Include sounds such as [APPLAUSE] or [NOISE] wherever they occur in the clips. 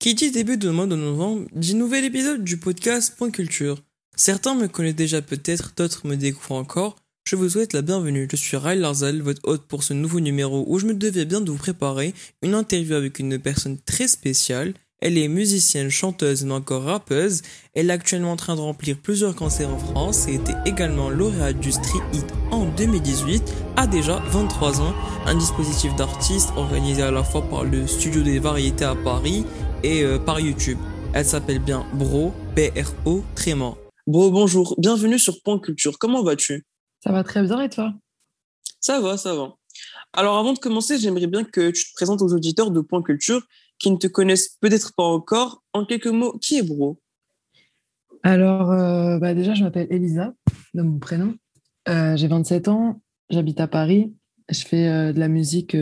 Qui dit début de mois de novembre dit nouvel épisode du podcast Point Culture. Certains me connaissent déjà peut-être, d'autres me découvrent encore. Je vous souhaite la bienvenue. Je suis Ray Larzal, votre hôte pour ce nouveau numéro où je me devais bien de vous préparer une interview avec une personne très spéciale. Elle est musicienne, chanteuse, mais encore rappeuse. Elle est actuellement en train de remplir plusieurs concerts en France et était également lauréate du Street Hit en 2018, a déjà 23 ans, un dispositif d'artistes organisé à la fois par le Studio des Variétés à Paris et euh, par YouTube. Elle s'appelle bien Bro, B-R-O, Trément. Bro, bonjour, bienvenue sur Point Culture. Comment vas-tu? Ça va très bien et toi? Ça va, ça va. Alors avant de commencer, j'aimerais bien que tu te présentes aux auditeurs de Point Culture qui ne te connaissent peut-être pas encore. En quelques mots, qui est Bro? Alors euh, bah déjà, je m'appelle Elisa, de mon prénom. Euh, J'ai 27 ans, j'habite à Paris. Je fais euh, de la musique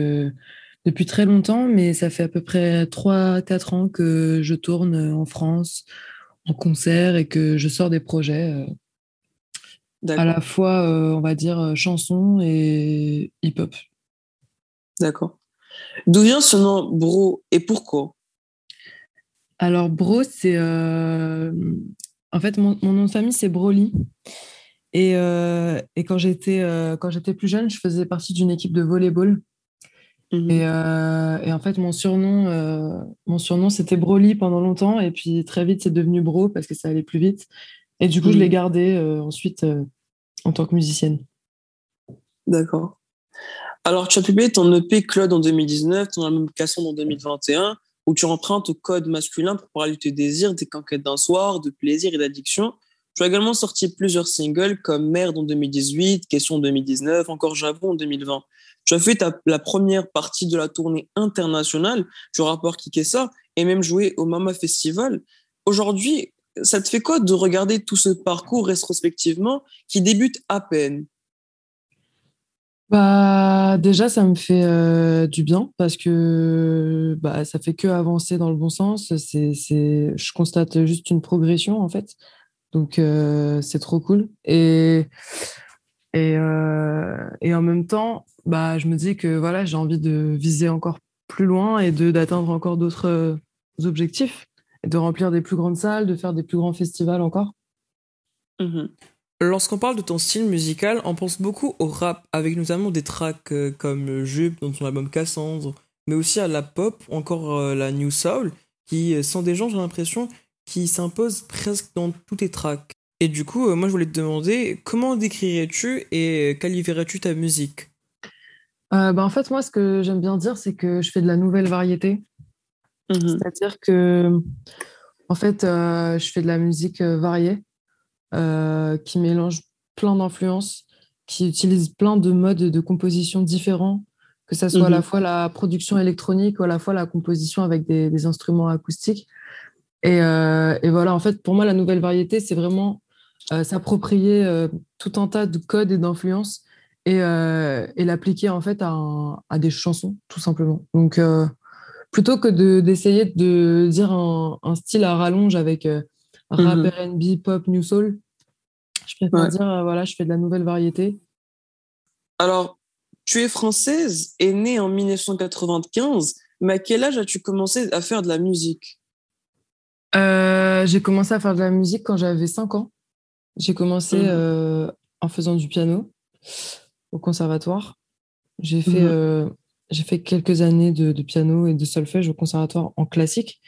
depuis très longtemps, mais ça fait à peu près 3-4 ans que je tourne en France en concert et que je sors des projets à la fois, on va dire, chansons et hip-hop. D'accord. D'où vient ce nom Bro et pourquoi? Alors, Bro, c'est. En fait, mon, nom de famille, c'est Broly. Et, et quand j'étais quand j'étais plus jeune, je faisais partie d'une équipe de volleyball Mmh euh, et, en fait, mon surnom, euh, mon surnom c'était Broly pendant longtemps. Et puis très vite, c'est devenu Bro parce que ça allait plus vite. Et du coup, je l'ai mmh. gardé euh, ensuite en tant que musicienne. D'accord. Alors, tu as publié ton EP Claude en 2019, ton album Casson en 2021, où tu empruntes au code masculin pour parler de tes désirs, des conquêtes d'un soir, de plaisir et d'addiction. Tu as également sorti plusieurs singles comme Merde en 2018, Question en 2019, encore Javon en 2020. Tu as fait la première partie de la tournée internationale du rapport Kikessa et même joué au Mama Festival. Aujourd'hui, ça te fait quoi de regarder tout ce parcours rétrospectivement qui débute à peine? Bah, déjà, ça me fait euh, du bien parce que bah, ça fait que avancer dans le bon sens. C'est, je constate juste une progression en fait. Donc, euh, c'est trop cool. Et, et, euh, et en même temps, bah, je me dis que voilà, j'ai envie de viser encore plus loin et d'atteindre encore d'autres euh, objectifs, de remplir des plus grandes salles, de faire des plus grands festivals encore. Mmh Lorsqu'on parle de ton style musical, on pense beaucoup au rap, avec notamment des tracks euh, comme Jupe dans ton album Cassandre, mais aussi à la pop, encore la New Soul, qui sont des gens, j'ai l'impression, qui s'imposent presque dans tous tes tracks. Et du coup, moi je voulais te demander, comment décrirais-tu et qualifierais-tu ta musique? Euh, bah, en fait, moi, ce que j'aime bien dire, c'est que je fais de la nouvelle variété. Mmh C'est-à-dire que, en fait, euh, je fais de la musique euh, variée, qui mélange plein d'influences, qui utilise plein de modes de composition différents, que ce soit à la mmh fois la production électronique ou à la fois la composition avec des, instruments acoustiques. Et, et, voilà, en fait, pour moi, la nouvelle variété, c'est vraiment s'approprier tout un tas de codes et d'influences euh, et, l'appliquer en fait à, des chansons, tout simplement. Donc, euh, plutôt que d'essayer de, dire un, style à rallonge avec euh, rap, mhm. R&B, pop, new soul, je préfère dire voilà, je fais de la nouvelle variété. Alors, tu es française et née en 1995, mais à quel âge as-tu commencé à faire de la musique? J'ai commencé à faire de la musique quand j'avais 5 ans. J'ai commencé mhm. en faisant du piano au conservatoire. J'ai fait, mmh euh, j'ai fait quelques années de, piano et de solfège au conservatoire en classique.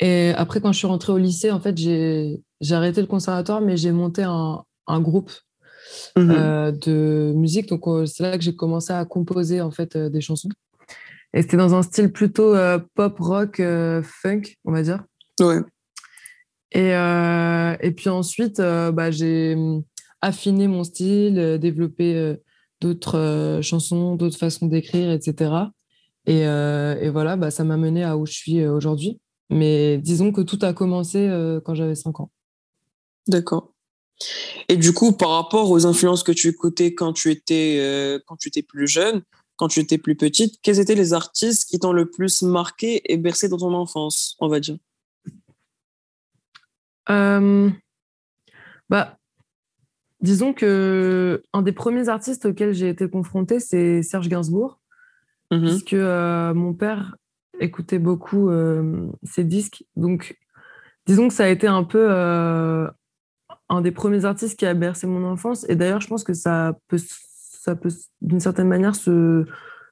Et après, quand je suis rentrée au lycée, en fait, j'ai, arrêté le conservatoire, mais j'ai monté un, un groupe mmh euh, de musique. Donc, euh, c'est là que j'ai commencé à composer en fait des chansons. Et c'était dans un style plutôt pop, rock, funk, on va dire. Ouais. Et, et puis ensuite, bah, j'ai hum, affiné mon style, développé d'autres euh, chansons, d'autres façons d'écrire, etc. Euh, et, voilà, bah, ça m'a mené à où je suis euh, aujourd'hui. Mais disons que tout a commencé quand j'avais 5 ans. D'accord. Et du coup, par rapport aux influences que tu écoutais quand tu étais, quand tu étais plus jeune, quand tu étais plus petite, quels étaient les artistes qui t'ont le plus marqué et bercé dans ton enfance, on va dire? Bah, Disons que un des premiers artistes auxquels j'ai été confrontée, c'est Serge Gainsbourg, mmh puisque euh, mon père écouté beaucoup ses disques. Donc, disons que ça a été un peu un des premiers artistes qui a bercé mon enfance. Et d'ailleurs, je pense que ça peut, ça peut d'une certaine manière se,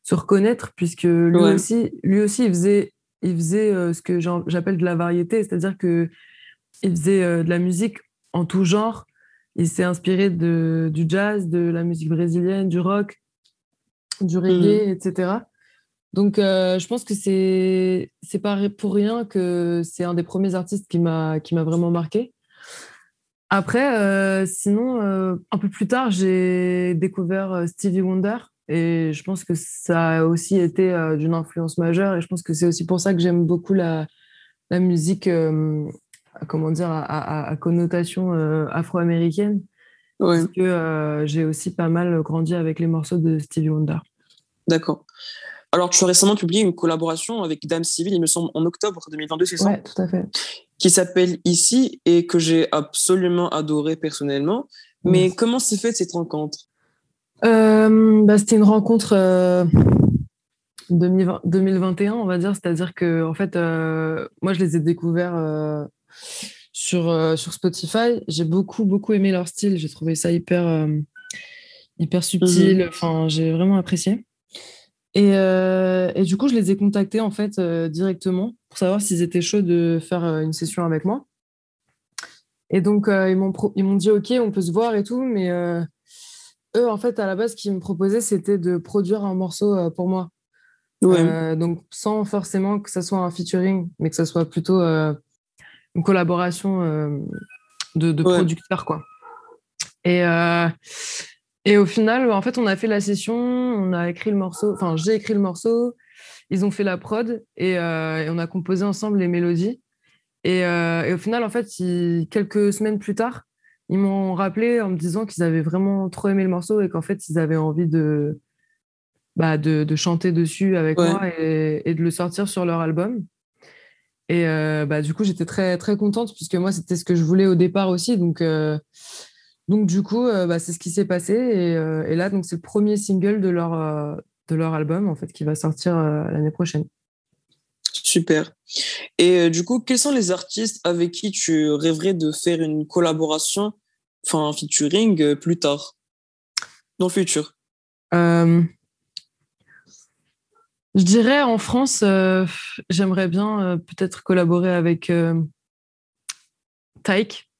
se reconnaître, puisque lui, aussi, lui aussi, il faisait, il faisait euh, ce que j'appelle de la variété, c'est-à-dire que il faisait euh, de la musique en tout genre. Il s'est inspiré de, du jazz, de la musique brésilienne, du rock, du reggae, mmh. etc. Donc, euh, je pense que c'est c'est pas pour rien que c'est un des premiers artistes qui m'a qui m'a vraiment marqué. Après, euh, sinon, euh, un peu plus tard, j'ai découvert Stevie Wonder et je pense que ça a aussi été d'une influence majeure et je pense que c'est aussi pour ça que j'aime beaucoup la, la musique, comment dire, à, connotation afro-américaine. Parce que j'ai aussi pas mal grandi avec les morceaux de Stevie Wonder. D'accord. Alors, tu as récemment publié une collaboration avec Dame Civil, il me semble, en octobre 2022, c'est ça? Oui, tout à fait qui s'appelle Ici et que j'ai absolument adoré personnellement. Mais comment s'est faite cette rencontre? Euh, bah, C'était une rencontre 2021, euh, on va dire. C'est-à-dire que, en fait, euh, moi, je les ai découverts sur, sur Spotify. J'ai beaucoup, beaucoup aimé leur style. J'ai trouvé ça hyper, hyper subtil. Mhm. Enfin, j'ai vraiment apprécié. Et, et, du coup, je les ai contactés, en fait, directement pour savoir s'ils étaient chauds de faire euh, une session avec moi. Et donc, euh, ils m'ont dit, OK, on peut se voir et tout, mais euh, eux, en fait, à la base, ce qu'ils me proposaient, c'était de produire un morceau pour moi. donc, sans forcément que ça soit un featuring, mais que ça soit plutôt une collaboration de, de producteurs, quoi. Et, et au final, en fait, on a fait la session, on a écrit le morceau, enfin, j'ai écrit le morceau, ils ont fait la prod euh, et, on a composé ensemble les mélodies. Et, euh, au final, en fait, quelques semaines plus tard, ils m'ont rappelé en me disant qu'ils avaient vraiment trop aimé le morceau et qu'en fait, ils avaient envie de, bah, de, chanter dessus avec moi et, de le sortir sur leur album. Et euh, bah, du coup, j'étais très, très contente puisque moi, c'était ce que je voulais au départ aussi. Donc, donc du coup, bah, c'est ce qui s'est passé. Et, et là, donc, c'est le premier single de leur, de leur album en fait qui va sortir euh, l'année prochaine. Super. Et euh, du coup, quels sont les artistes avec qui tu rêverais de faire une collaboration, enfin un featuring euh, plus tard, dans le futur? Je dirais en France, j'aimerais bien peut-être collaborer avec Taïk.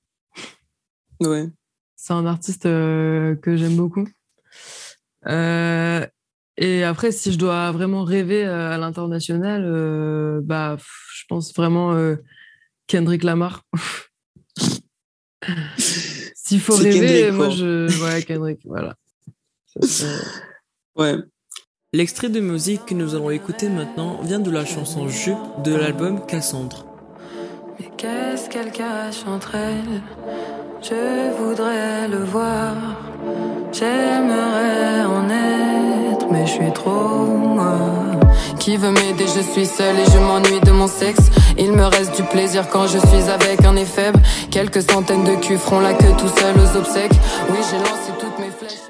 Ouais. C'est un artiste que j'aime beaucoup. Et après, si je dois vraiment rêver euh, à l'international, euh, bah, je pense vraiment euh, Kendrick Lamar. [LAUGHS] S'il faut rêver, moi je. Ouais, Kendrick, voilà. ouais. L'extrait de musique que nous allons écouter maintenant vient de la chanson Jupe de l'album Cassandre. Mais qu'est-ce qu'elle cache entre elles? Je voudrais le voir. J'aimerais en être, mais je suis trop moi. Qui veut m'aider? Je suis seule et je m'ennuie de mon sexe. Il me reste du plaisir quand je suis avec un faible. Quelques centaines de culs feront la queue tout seul aux obsèques. Oui, j'ai lancé toutes mes flèches.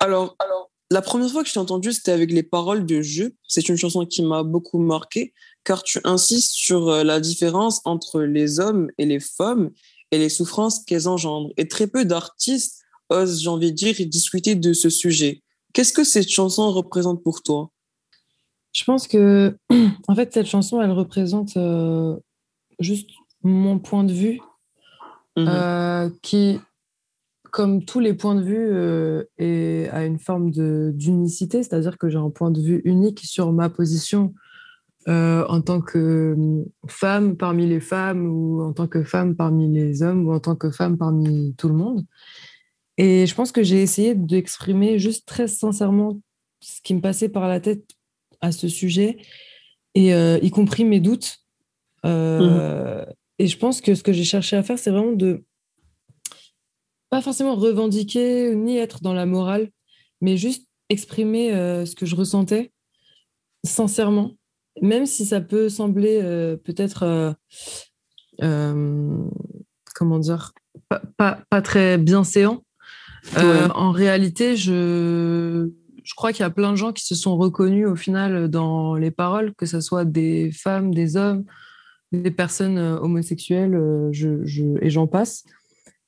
Alors, alors, la première fois que je t'ai entendu, c'était avec les paroles de Je. C'est une chanson qui m'a beaucoup marqué, car tu insistes sur euh, la différence entre les hommes et les femmes et les souffrances qu'elles engendrent. Et très peu d'artistes ose, j'ai envie de dire, discuter de ce sujet. Qu'est-ce que cette chanson représente pour toi? Je pense que, [CLEARS THROAT] en fait, cette chanson, elle représente euh, juste mon point de vue, mhm. euh, qui, comme tous les points de vue, euh, est, a une forme d'unicité, c'est-à-dire que j'ai un point de vue unique sur ma position en tant que femme parmi les femmes, ou en tant que femme parmi les hommes, ou en tant que femme parmi tout le monde. Et je pense que j'ai essayé d'exprimer juste très sincèrement ce qui me passait par la tête à ce sujet, et euh, y compris mes doutes. Euh, mmh. Et je pense que ce que j'ai cherché à faire, c'est vraiment de pas forcément revendiquer ni être dans la morale, mais juste exprimer euh, ce que je ressentais sincèrement, même si ça peut sembler peut-être, comment dire, pas, pas, pas, très bienséant. Euh, en réalité, je, je crois qu'il y a plein de gens qui se sont reconnus au final dans les paroles, que ce soit des femmes, des hommes, des personnes homosexuelles, je, et j'en passe.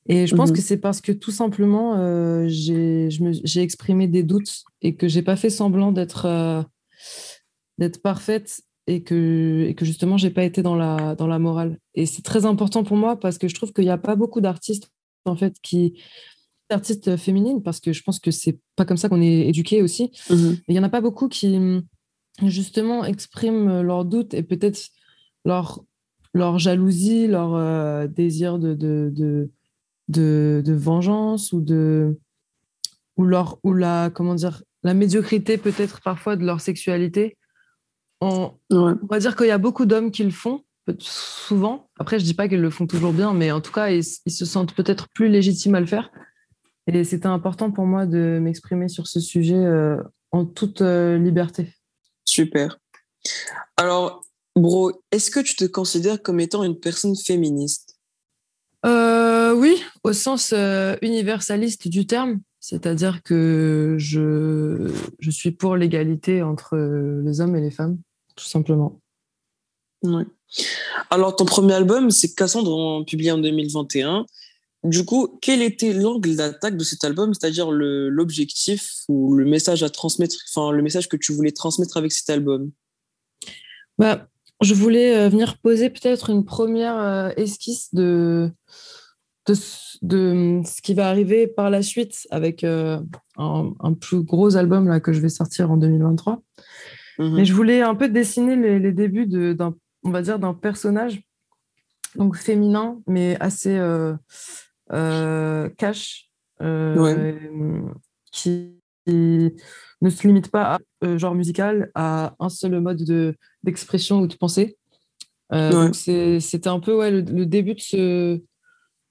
Et je pense mmh que c'est parce que tout simplement, euh, j'ai exprimé des doutes et que j'ai pas fait semblant d'être euh, d'être parfaite et que, et que justement, j'ai pas été dans la, dans la morale. Et c'est très important pour moi parce que je trouve qu'il n'y a pas beaucoup d'artistes en fait qui artistes féminines parce que je pense que c'est pas comme ça qu'on est éduqué aussi. Mmh il y en a pas beaucoup qui justement expriment leurs doutes et peut-être leur leur jalousie, leur euh, désir de, de de, vengeance ou de ou leur ou la comment dire la médiocrité peut-être parfois de leur sexualité. On, va dire qu'il y a beaucoup d'hommes qui le font souvent. Après, je dis pas qu'ils le font toujours bien, mais en tout cas, ils, se sentent peut-être plus légitimes à le faire. Et c'était important pour moi de m'exprimer sur ce sujet euh, en toute euh, liberté. Super. Alors, bro, est-ce que tu te considères comme étant une personne féministe? Euh, oui, au sens euh, universaliste du terme, c'est-à-dire que je, je suis pour l'égalité entre les hommes et les femmes, tout simplement. Oui. Alors, ton premier album, c'est Cassandre, publié en 2021. Du coup, quel était l'angle d'attaque de cet album, c'est-à-dire l'objectif ou le message à transmettre, enfin le message que tu voulais transmettre avec cet album? Bah, je voulais euh, venir poser peut-être une première euh, esquisse de, de, ce qui va arriver par la suite avec euh, un, plus gros album là, que je vais sortir en 2023. Mhm. Mais je voulais un peu dessiner les, débuts d'un, on va dire, d'un personnage donc féminin, mais assez cash, qui, ne se limite pas à genre musical, à un seul mode de, d'expression ou de pensée. Euh, c'était un peu ouais, le, début de, ce,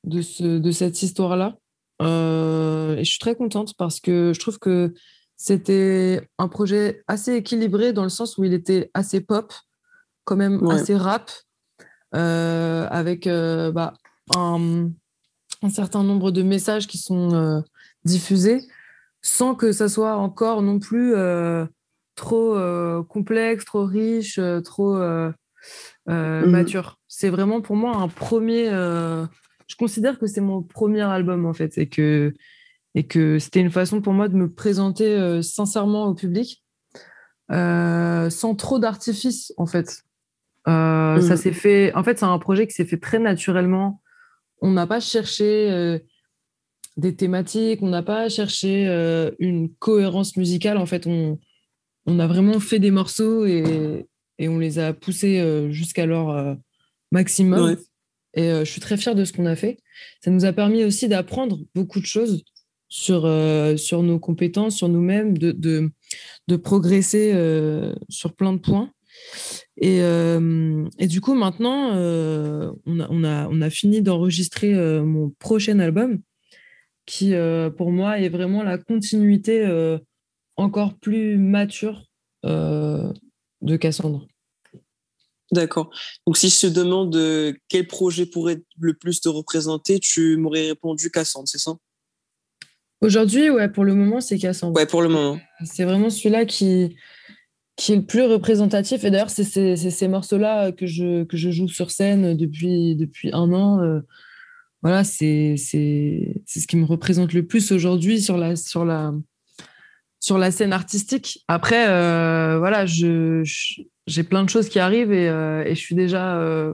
de, ce, de cette histoire-là. Euh, et je suis très contente parce que je trouve que c'était un projet assez équilibré dans le sens où il était assez pop, quand même assez rap, euh, avec bah, un, un, certain nombre de messages qui sont diffusés sans que ça soit encore non plus trop euh, complexe, trop riche, euh, trop euh, mhm. mature. C'est vraiment pour moi un premier. Je considère que c'est mon premier album en fait, et que et que c'était une façon pour moi de me présenter sincèrement au public, sans trop d'artifice en fait. Ça mhm. s'est fait. En fait, c'est un projet qui s'est fait très naturellement. On n'a pas cherché des thématiques, on n'a pas cherché une cohérence musicale. En fait, on, on a vraiment fait des morceaux et, on les a poussés euh, jusqu'à leur euh, maximum. Et euh, je suis très fière de ce qu'on a fait. Ça nous a permis aussi d'apprendre beaucoup de choses sur, sur nos compétences, sur nous-mêmes, de, de, progresser sur plein de points. Et, et du coup, maintenant, on, a, on, a, on, a, fini d'enregistrer mon prochain album, qui pour moi est vraiment la continuité encore plus mature euh, de Cassandre. D'accord. Donc, si je te demande euh, quel projet pourrait le plus te représenter, tu m'aurais répondu Cassandre, c'est ça? Aujourd'hui, ouais, pour le moment, c'est Cassandre. Ouais, pour le moment. C'est vraiment celui-là qui, qui est le plus représentatif. Et d'ailleurs, c'est ces morceaux-là que je, que je joue sur scène depuis, depuis un an. Euh, voilà, c'est ce qui me représente le plus aujourd'hui sur la, sur la, sur la scène artistique. Après, euh, voilà, je, j'ai plein de choses qui arrivent et, euh, et je suis déjà, euh,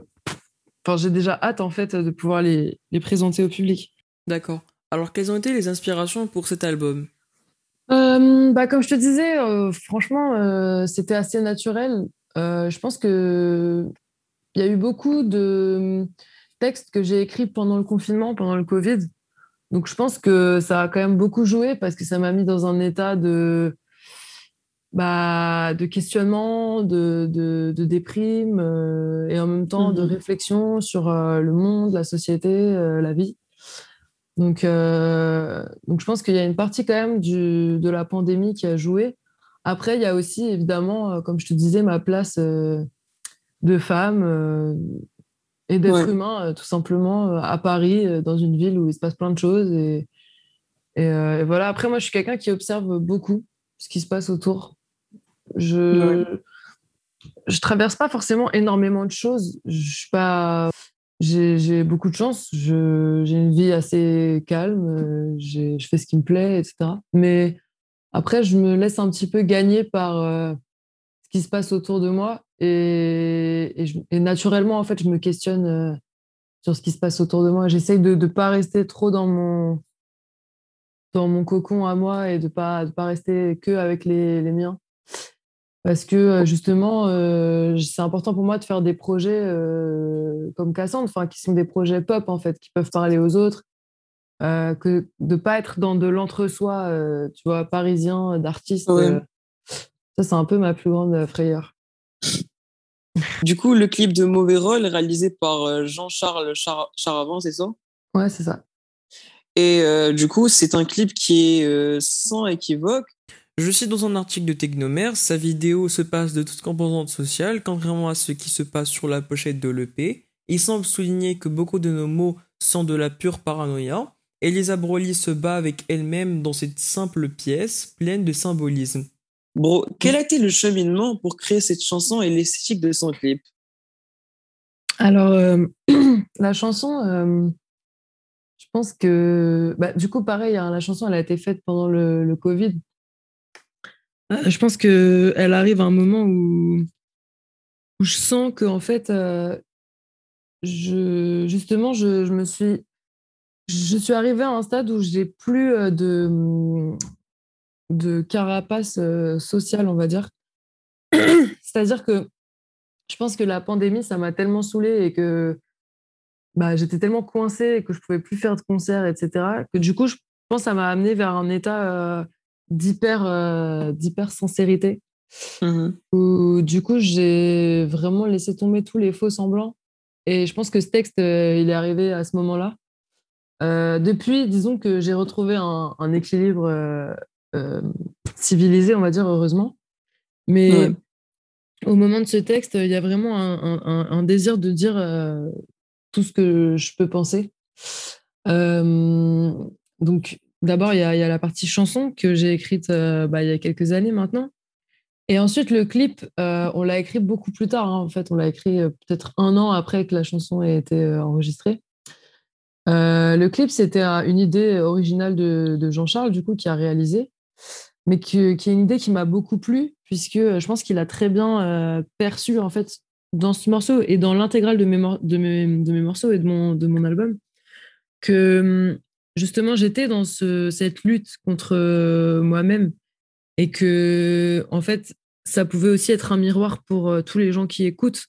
enfin, j'ai déjà hâte en fait de pouvoir les, les présenter au public. D'accord. Alors, quelles ont été les inspirations pour cet album? Bah, Comme je te disais, franchement, c'était assez naturel. je pense que il y a eu beaucoup de textes que j'ai écrits pendant le confinement, pendant le Covid. Donc je pense que ça a quand même beaucoup joué parce que ça m'a mis dans un état de, bah, de questionnement, de, de, déprime euh, et en même temps de mhm. réflexion sur euh, le monde, la société, euh, la vie. Donc, donc je pense qu'il y a une partie quand même du, de la pandémie qui a joué. Après, il y a aussi évidemment, comme je te disais, ma place de femme et d'être humain, tout simplement, à Paris, dans une ville où il se passe plein de choses. Et, et, voilà. Après, moi, je suis quelqu'un qui observe beaucoup. ce qui se passe autour. Je je traverse pas forcément énormément de choses. Je suis pas j'ai beaucoup de chance. J'ai une vie assez calme. Je fais ce qui me plaît, etc. Mais après, je me laisse un petit peu gagner par euh, ce qui se passe autour de moi. Et, et, naturellement, en fait, je me questionne euh, sur ce qui se passe autour de moi. J'essaye de ne pas rester trop dans mon, dans mon cocon à moi et de ne pas, de pas rester que avec les, les miens. Parce que euh, justement, c'est important pour moi de faire des projets comme Cassandre, qui sont des projets pop, en fait, qui peuvent parler aux autres, euh, que de pas être dans de l'entre-soi, euh, tu vois, parisien, d'artiste. Euh, ça, c'est un peu ma plus grande frayeur. [LAUGHS] Du coup, le clip de Mauvais Rôle, réalisé par Jean-Charles Char Charavant, c'est ça? Ouais, c'est ça. Et du coup, c'est un clip qui est sans équivoque. Je cite dans un article de Technomère, sa vidéo se passe de toute composante sociale, contrairement à ce qui se passe sur la pochette de l'EP. Il semble souligner que beaucoup de nos mots sont de la pure paranoïa. Elisa Broly se bat avec elle-même dans cette simple pièce pleine de symbolisme. Bro, quel a été le cheminement pour créer cette chanson et l'esthétique de son clip? Alors, euh, [CLEARS THROAT] la chanson, euh, je pense que, bah, du coup, pareil, hein, la chanson, elle a été faite pendant le, Covid. Euh, je pense qu'elle arrive à un moment où, je sens que, en fait, je, justement, je, me suis je suis arrivée à un stade où j'ai plus euh, de, carapace euh, sociale, on va dire. [COUGHS] C'est-à-dire que je pense que la pandémie, ça m'a tellement saoulée et que bah, j'étais tellement coincée et que je pouvais plus faire de concerts, etc., que du coup, je pense que ça m'a amené vers un état euh, d'hyper, d'hyper sincérité. Mmh où du coup, j'ai vraiment laissé tomber tous les faux semblants. Et je pense que ce texte, il est arrivé à ce moment-là. Euh, depuis, disons que j'ai retrouvé un, équilibre euh, euh, civilisé, on va dire, heureusement. Mais au moment de ce texte, il y a vraiment un, désir de dire tout ce que je peux penser. donc, d'abord, il y, a la partie chanson que j'ai écrite bah, il y a quelques années maintenant. Et ensuite, le clip, on l'a écrit beaucoup plus tard. Hein. En fait, on l'a écrit peut-être un an après que la chanson ait été enregistrée. Euh, le clip, c'était une idée originale de, Jean-Charles, du coup, qui a réalisé, mais qui, est une idée qui m'a beaucoup plu, puisque je pense qu'il a très bien euh, perçu, en fait, dans ce morceau et dans l'intégrale de mes, morceaux et de mon, de mon album, que justement, j'étais dans cette lutte contre euh, moi-même et que, en fait, ça pouvait aussi être un miroir pour tous les gens qui écoutent.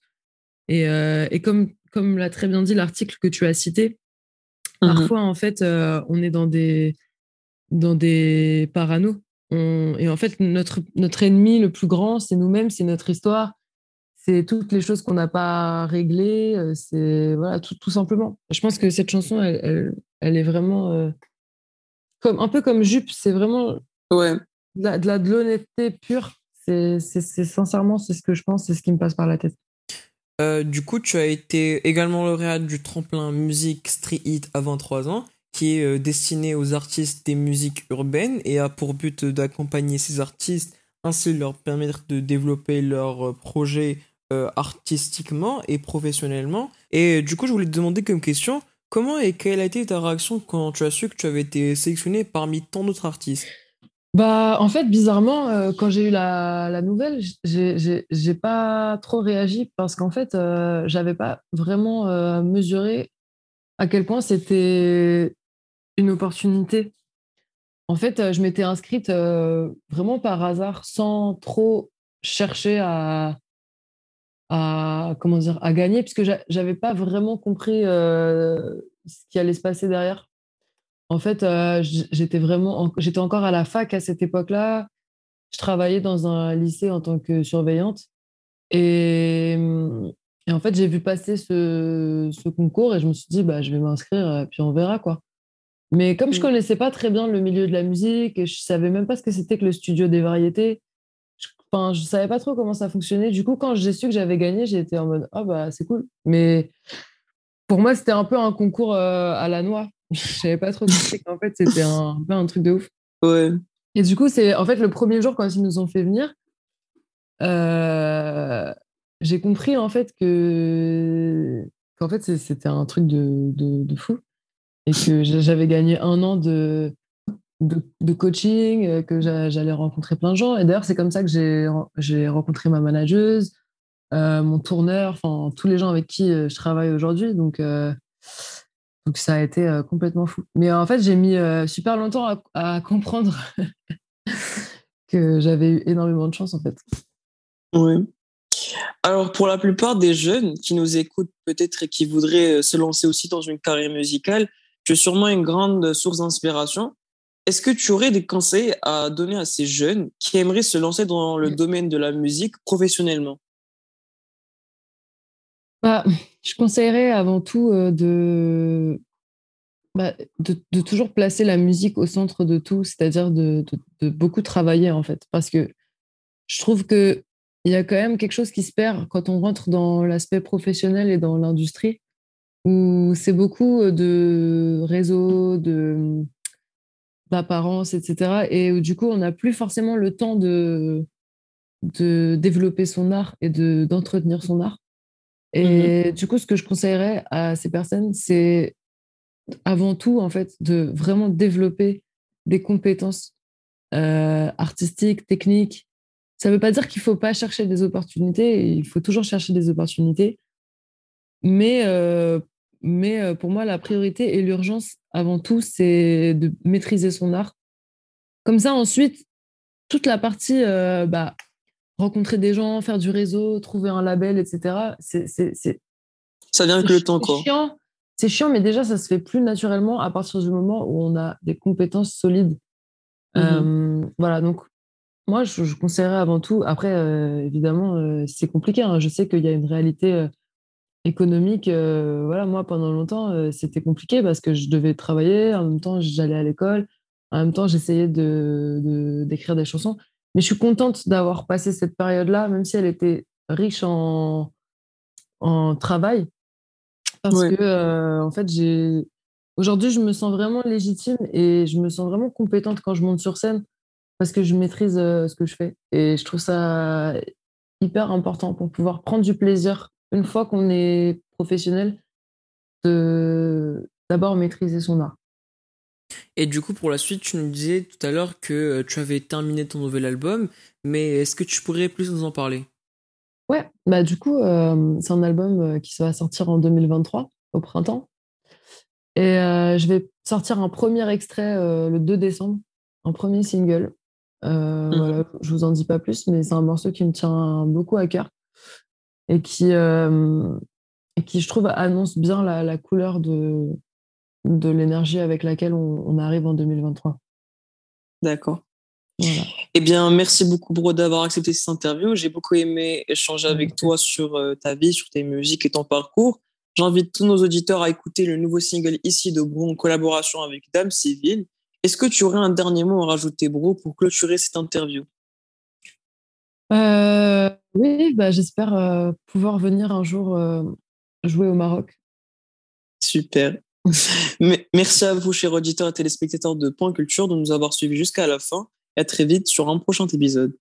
Et, et comme, comme l'a très bien dit l'article que tu as cité, Mmh Parfois, en fait, euh, on est dans des, dans des paranos. et en fait, notre, notre ennemi le plus grand, c'est nous-mêmes, c'est notre histoire, c'est toutes les choses qu'on n'a pas réglées, euh, c'est voilà, tout, tout, simplement. Je pense que cette chanson, elle, elle, est vraiment euh, comme, un peu comme Jupe, c'est vraiment ouais. de, la, de l'honnêteté pure. C'est sincèrement, c'est ce que je pense, c'est ce qui me passe par la tête. Euh, du coup, tu as été également lauréate du tremplin musique Street Hit à 23 ans, qui est euh, destiné aux artistes des musiques urbaines et a pour but d'accompagner ces artistes, ainsi leur permettre de développer leurs euh, artistiquement et professionnellement. Et du coup, je voulais te demander comme question, comment et quelle a été ta réaction quand tu as su que tu avais été sélectionné parmi tant d'autres artistes? Bah, en fait, bizarrement, euh, quand j'ai eu la, la nouvelle, j'ai pas trop réagi parce qu'en fait, euh, j'avais pas vraiment euh, mesuré à quel point c'était une opportunité. En fait, je m'étais inscrite vraiment par hasard, sans trop chercher à, à comment dire, à gagner, puisque j'avais pas vraiment compris ce qui allait se passer derrière. En fait, euh, j'étais vraiment, j'étais encore à la fac à cette époque-là. Je travaillais dans un lycée en tant que surveillante. Et, en fait, j'ai vu passer ce, concours et je me suis dit, bah, je vais m'inscrire, puis on verra quoi. Mais comme je connaissais pas très bien le milieu de la musique et je savais même pas ce que c'était que le studio des variétés, enfin, je savais pas trop comment ça fonctionnait. Du coup, quand j'ai su que j'avais gagné, j'ai été en mode, ah bah c'est cool. Mais pour moi, c'était un peu un concours euh, à la noix. [LAUGHS] Je savais pas trop compris qu'en fait, c'était un, un truc de ouf. [LAUGHS] Ouais. Et du coup, c'est en fait le premier jour quand ils nous ont fait venir, euh, j'ai compris en fait que qu'en fait c'était un truc de, de, fou et que j'avais gagné un an de, de, coaching, euh, que j'allais rencontrer plein de gens. Et d'ailleurs, c'est comme ça que j'ai rencontré ma manageuse, euh, mon tourneur, enfin tous les gens avec qui je travaille aujourd'hui. Donc, donc ça a été complètement fou. Mais en fait, j'ai mis super longtemps à, à [LAUGHS] comprendre que j'avais eu énormément de chance en fait. Oui. Alors, pour la plupart des jeunes qui nous écoutent peut-être et qui voudraient euh, se lancer aussi dans une carrière musicale, tu es sûrement une grande source d'inspiration. Est-ce que tu aurais des conseils à donner à ces jeunes qui aimeraient se lancer dans le domaine de la musique professionnellement? Bah, Je conseillerais avant tout euh, de, bah, de, toujours placer la musique au centre de tout, c'est-à-dire de, de, beaucoup travailler en fait. Parce que je trouve que il y a quand même quelque chose qui se perd quand on rentre dans l'aspect professionnel et dans l'industrie, où c'est beaucoup de réseaux, de d'apparence, etc. Et du coup, on n'a plus forcément le temps de, de développer son art et de, d'entretenir son art. Et mmh du coup, ce que je conseillerais à ces personnes, c'est avant tout, en fait, de vraiment développer des compétences euh, artistiques, techniques, ça ne veut pas dire qu'il ne faut pas chercher des opportunités, il faut toujours chercher des opportunités. Mais, euh, mais euh, pour moi, la priorité et l'urgence, avant tout, c'est de maîtriser son art. Comme ça, ensuite, toute la partie euh, bah, rencontrer des gens, faire du réseau, trouver un label, etc. C'est, ça vient avec le temps, quoi. Chiant. C'est chiant, mais déjà, ça se fait plus naturellement à partir du moment où on a des compétences solides. Mmh voilà, donc moi, je, conseillerais avant tout, après, euh, évidemment, euh, c'est compliqué. Hein. Je sais qu'il y a une réalité euh, économique. voilà, moi, pendant longtemps, c'était compliqué parce que je devais travailler. En même temps, j'allais à l'école. En même temps, j'essayais de, d'écrire des chansons. Mais je suis contente d'avoir passé cette période-là, même si elle était riche en, en travail. Parce que, en fait, j'ai. Aujourd'hui, je me sens vraiment légitime et je me sens vraiment compétente quand je monte sur scène parce que je maîtrise euh, ce que je fais. Et je trouve ça hyper important pour pouvoir prendre du plaisir une fois qu'on est professionnel de d'abord maîtriser son art. Et du coup, pour la suite, tu nous disais tout à l'heure que euh, tu avais terminé ton nouvel album, mais est-ce que tu pourrais plus nous en parler? Ouais, bah du coup, euh, c'est un album qui va sortir en 2023, au printemps. Et je vais sortir un premier extrait le 2 décembre, un premier single. Euh, mmh. Voilà, je vous en dis pas plus, mais c'est un morceau qui me tient beaucoup à cœur et qui, euh, et qui je trouve, annonce bien la, la couleur de, de l'énergie avec laquelle on, arrive en 2023. D'accord. Eh bien, merci beaucoup, Bro, d'avoir accepté cette interview. J'ai beaucoup aimé échanger avec toi sur euh, ta vie, sur tes musiques et ton parcours. J'invite tous nos auditeurs à écouter le nouveau single Ici de Bro en collaboration avec Dame Civile. Est-ce que tu aurais un dernier mot à rajouter, Bro, pour clôturer cette interview? Euh, Oui, bah, j'espère euh, pouvoir venir un jour euh, jouer au Maroc. Super. [LAUGHS] Merci à vous, chers auditeurs et téléspectateurs de Point Culture, de nous avoir suivis jusqu'à la fin. À très vite sur un prochain épisode.